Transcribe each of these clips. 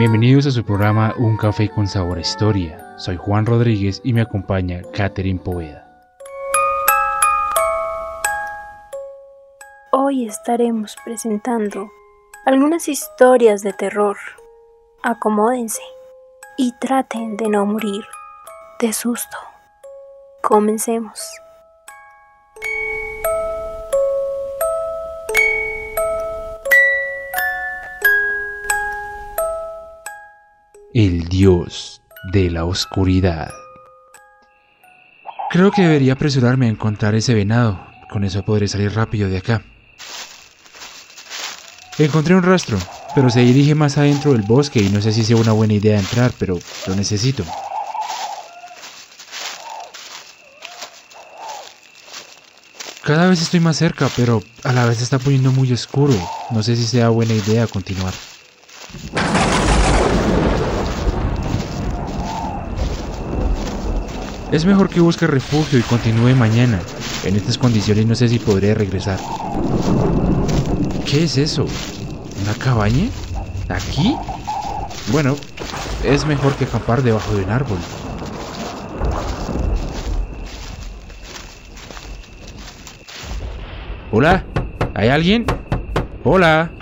Bienvenidos a su programa Un Café con Sabor Historia. Soy Juan Rodríguez y me acompaña Catherine Poveda. Hoy estaremos presentando algunas historias de terror. Acomódense y traten de no morir de susto. Comencemos. El dios de la oscuridad. Creo que debería apresurarme a encontrar ese venado. Con eso podré salir rápido de acá. Encontré un rastro, pero se dirige más adentro del bosque y no sé si sea una buena idea entrar, pero lo necesito. Cada vez estoy más cerca, pero a la vez está poniendo muy oscuro. No sé si sea buena idea continuar. Es mejor que busque refugio y continúe mañana. En estas condiciones no sé si podré regresar. ¿Qué es eso? ¿Una cabaña? ¿Aquí? Bueno, es mejor que acampar debajo de un árbol. Hola, ¿hay alguien? Hola.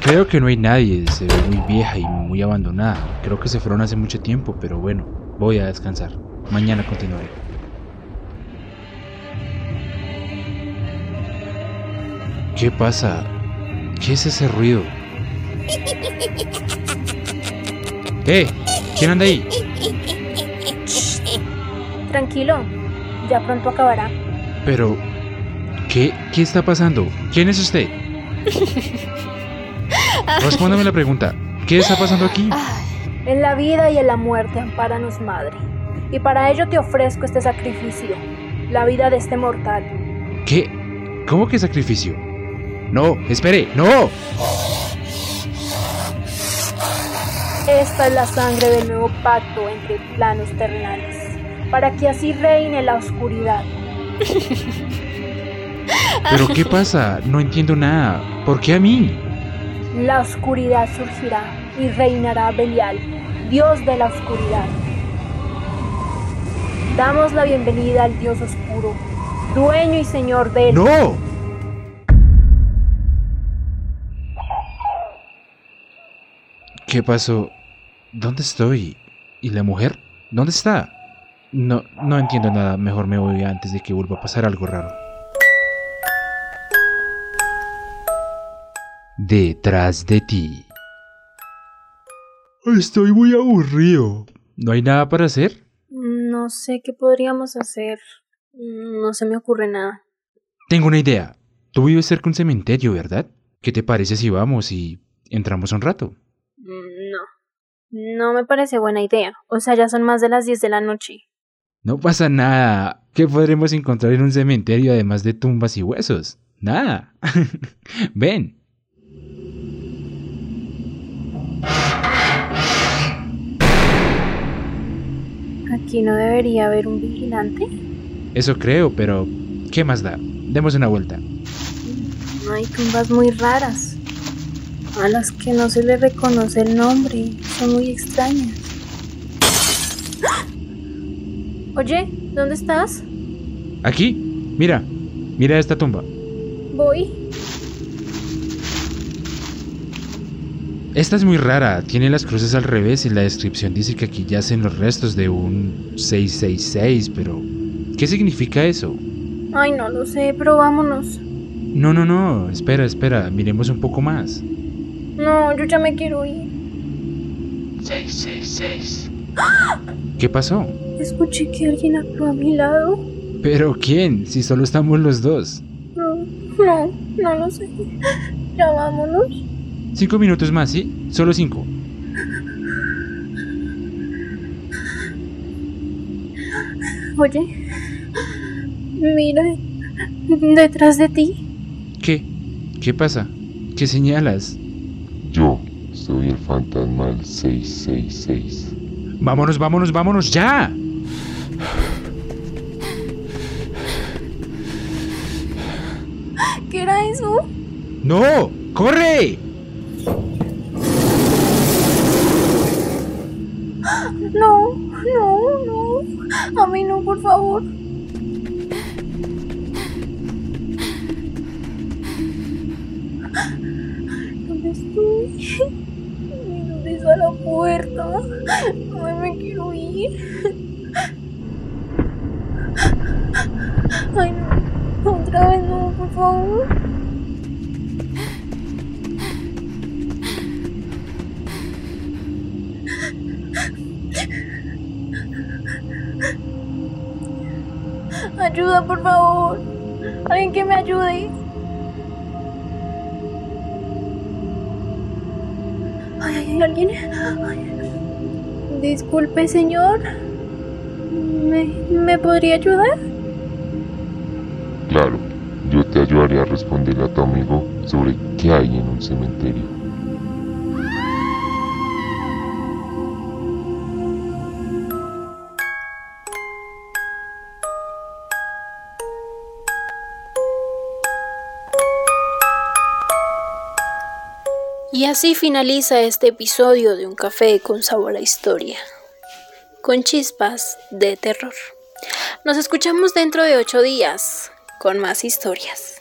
Creo que no hay nadie, se ve muy vieja y muy abandonada. Creo que se fueron hace mucho tiempo, pero bueno, voy a descansar. Mañana continuaré. ¿Qué pasa? ¿Qué es ese ruido? ¡Eh! ¿Quién anda ahí? Tranquilo, ya pronto acabará. Pero, ¿qué, qué está pasando? ¿Quién es usted? Respóndame la pregunta. ¿Qué está pasando aquí? En la vida y en la muerte, ampáranos, Madre. Y para ello te ofrezco este sacrificio, la vida de este mortal. ¿Qué? ¿Cómo que sacrificio? No, espere, no. Esta es la sangre del nuevo pacto entre planos terrenales, para que así reine la oscuridad. ¿Pero qué pasa? No entiendo nada. ¿Por qué a mí? La oscuridad surgirá y reinará Belial, dios de la oscuridad. Damos la bienvenida al dios oscuro, dueño y señor de... ¡No! ¿Qué pasó? ¿Dónde estoy? ¿Y la mujer? ¿Dónde está? No, no entiendo nada. Mejor me voy antes de que vuelva a pasar algo raro. Detrás de ti. Estoy muy aburrido. ¿No hay nada para hacer? No sé qué podríamos hacer. No se me ocurre nada. Tengo una idea. Tú vives cerca de un cementerio, ¿verdad? ¿Qué te parece si vamos y entramos un rato? No. No me parece buena idea. O sea, ya son más de las 10 de la noche. No pasa nada. ¿Qué podremos encontrar en un cementerio además de tumbas y huesos? Nada. Ven. ¿Aquí no debería haber un vigilante? Eso creo, pero ¿qué más da? Demos una vuelta. Hay tumbas muy raras, a las que no se le reconoce el nombre. Son muy extrañas. Oye, ¿dónde estás? Aquí. Mira. Mira esta tumba. Voy. Esta es muy rara, tiene las cruces al revés y la descripción dice que aquí yacen los restos de un 666, pero ¿qué significa eso? Ay, no lo sé, pero vámonos. No, no, no, espera, espera, miremos un poco más. No, yo ya me quiero ir. 666. ¿Qué pasó? Escuché que alguien habló a mi lado. ¿Pero quién? Si solo estamos los dos. No, no, no lo sé. Ya vámonos. Cinco minutos más, ¿sí? Solo cinco. Oye, mira, detrás de ti. ¿Qué? ¿Qué pasa? ¿Qué señalas? Yo soy el fantasma del 666. Vámonos, vámonos, vámonos, ya. ¿Qué era eso? ¡No! ¡Corre! No, no, no. A mí no, por favor. ¿Dónde estoy? ¿Dónde está la puerta? No me quiero ir. Ay, no. Otra vez no, por favor. Ayuda, por favor. Alguien que me ayude. Ay, ay, alguien. Disculpe, señor. ¿Me, ¿Me podría ayudar? Claro, yo te ayudaré a responderle a tu amigo sobre qué hay en un cementerio. Y así finaliza este episodio de Un café con sabor a historia, con chispas de terror. Nos escuchamos dentro de ocho días con más historias.